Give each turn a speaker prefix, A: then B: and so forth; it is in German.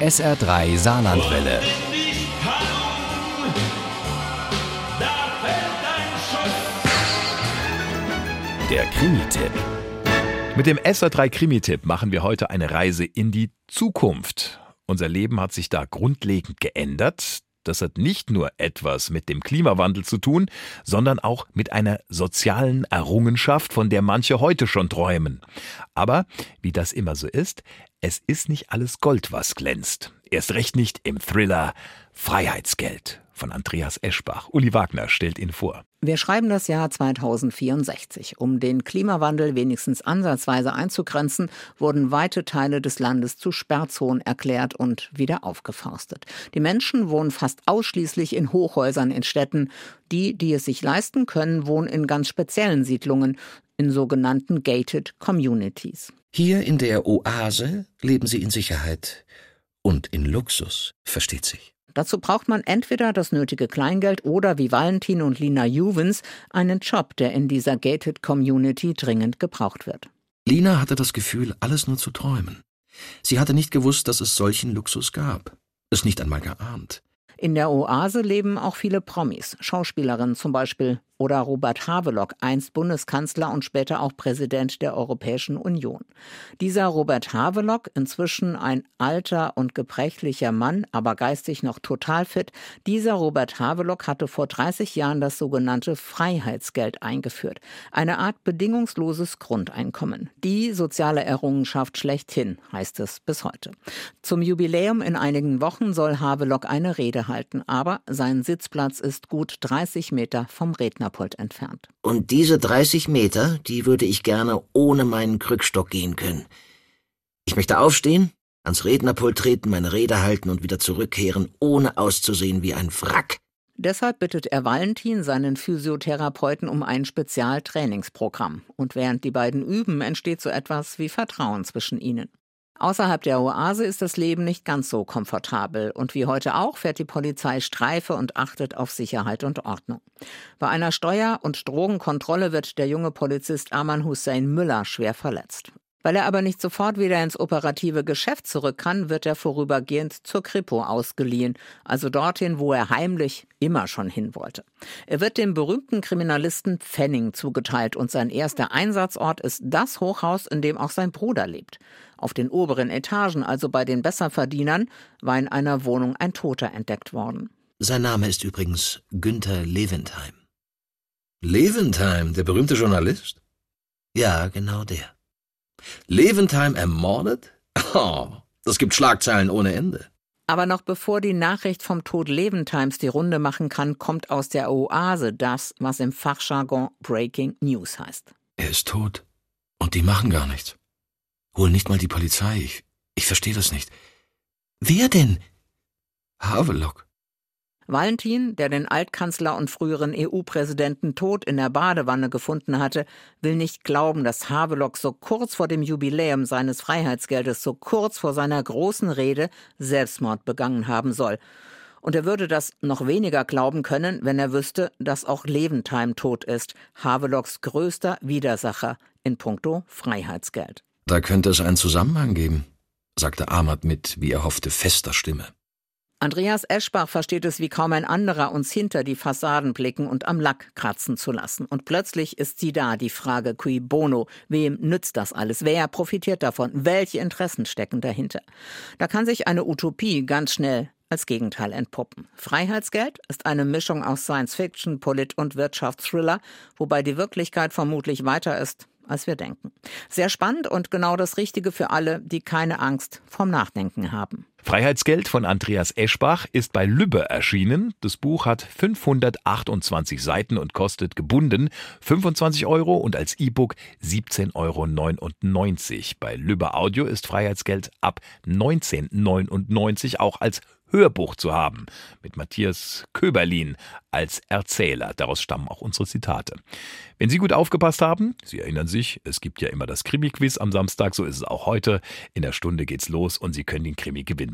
A: SR3 Saarlandwelle. Der Krimi-Tipp. Mit dem SR3 Krimi-Tipp machen wir heute eine Reise in die Zukunft. Unser Leben hat sich da grundlegend geändert. Das hat nicht nur etwas mit dem Klimawandel zu tun, sondern auch mit einer sozialen Errungenschaft, von der manche heute schon träumen. Aber, wie das immer so ist, es ist nicht alles Gold, was glänzt. Erst recht nicht im Thriller Freiheitsgeld von Andreas Eschbach. Uli Wagner stellt ihn vor.
B: Wir schreiben das Jahr 2064. Um den Klimawandel wenigstens ansatzweise einzugrenzen, wurden weite Teile des Landes zu Sperrzonen erklärt und wieder aufgeforstet. Die Menschen wohnen fast ausschließlich in Hochhäusern in Städten. Die, die es sich leisten können, wohnen in ganz speziellen Siedlungen, in sogenannten Gated Communities.
C: Hier in der Oase leben sie in Sicherheit und in Luxus, versteht sich.
B: Dazu braucht man entweder das nötige Kleingeld oder wie Valentin und Lina Juvens einen Job, der in dieser Gated Community dringend gebraucht wird.
C: Lina hatte das Gefühl, alles nur zu träumen. Sie hatte nicht gewusst, dass es solchen Luxus gab. Es nicht einmal geahnt.
B: In der Oase leben auch viele Promis, Schauspielerinnen zum Beispiel oder Robert Havelock, einst Bundeskanzler und später auch Präsident der Europäischen Union. Dieser Robert Havelock, inzwischen ein alter und gebrechlicher Mann, aber geistig noch total fit, dieser Robert Havelock hatte vor 30 Jahren das sogenannte Freiheitsgeld eingeführt, eine Art bedingungsloses Grundeinkommen. Die soziale Errungenschaft schlechthin, heißt es bis heute. Zum Jubiläum in einigen Wochen soll Havelock eine Rede halten, aber sein Sitzplatz ist gut 30 Meter vom Redner Rednerpult entfernt.
D: Und diese 30 Meter, die würde ich gerne ohne meinen Krückstock gehen können. Ich möchte aufstehen, ans Rednerpult treten, meine Rede halten und wieder zurückkehren, ohne auszusehen wie ein Wrack.
B: Deshalb bittet er Valentin, seinen Physiotherapeuten, um ein Spezialtrainingsprogramm. Und während die beiden üben, entsteht so etwas wie Vertrauen zwischen ihnen. Außerhalb der Oase ist das Leben nicht ganz so komfortabel und wie heute auch fährt die Polizei Streife und achtet auf Sicherheit und Ordnung. Bei einer Steuer- und Drogenkontrolle wird der junge Polizist Aman Hussein Müller schwer verletzt. Weil er aber nicht sofort wieder ins operative Geschäft zurück kann, wird er vorübergehend zur Kripo ausgeliehen, also dorthin, wo er heimlich immer schon hin wollte. Er wird dem berühmten Kriminalisten Pfenning zugeteilt und sein erster Einsatzort ist das Hochhaus, in dem auch sein Bruder lebt. Auf den oberen Etagen, also bei den Besserverdienern, war in einer Wohnung ein Toter entdeckt worden.
C: Sein Name ist übrigens Günther Leventheim. Leventheim, der berühmte Journalist? Ja, genau der. Leventheim ermordet? Oh, das gibt Schlagzeilen ohne Ende.
B: Aber noch bevor die Nachricht vom Tod Leventhimes die Runde machen kann, kommt aus der Oase das, was im Fachjargon Breaking News heißt.
C: Er ist tot. Und die machen gar nichts. Holen nicht mal die Polizei. Ich, ich verstehe das nicht. Wer denn? Havelock.
B: Valentin, der den Altkanzler und früheren EU-Präsidenten tot in der Badewanne gefunden hatte, will nicht glauben, dass Havelock so kurz vor dem Jubiläum seines Freiheitsgeldes, so kurz vor seiner großen Rede Selbstmord begangen haben soll. Und er würde das noch weniger glauben können, wenn er wüsste, dass auch Leventime tot ist, Havelocks größter Widersacher in puncto Freiheitsgeld.
C: Da könnte es einen Zusammenhang geben, sagte Ahmad mit, wie er hoffte, fester Stimme.
B: Andreas Eschbach versteht es wie kaum ein anderer, uns hinter die Fassaden blicken und am Lack kratzen zu lassen. Und plötzlich ist sie da, die Frage qui bono. Wem nützt das alles? Wer profitiert davon? Welche Interessen stecken dahinter? Da kann sich eine Utopie ganz schnell als Gegenteil entpuppen. Freiheitsgeld ist eine Mischung aus Science-Fiction, Polit- und Wirtschaftsthriller, wobei die Wirklichkeit vermutlich weiter ist, als wir denken. Sehr spannend und genau das Richtige für alle, die keine Angst vom Nachdenken haben.
A: Freiheitsgeld von Andreas Eschbach ist bei Lübbe erschienen. Das Buch hat 528 Seiten und kostet gebunden 25 Euro und als E-Book 17,99 Euro. Bei Lübbe Audio ist Freiheitsgeld ab 19,99 auch als Hörbuch zu haben, mit Matthias Köberlin als Erzähler. Daraus stammen auch unsere Zitate. Wenn Sie gut aufgepasst haben, Sie erinnern sich, es gibt ja immer das Krimi-Quiz am Samstag, so ist es auch heute. In der Stunde geht's los und Sie können den Krimi gewinnen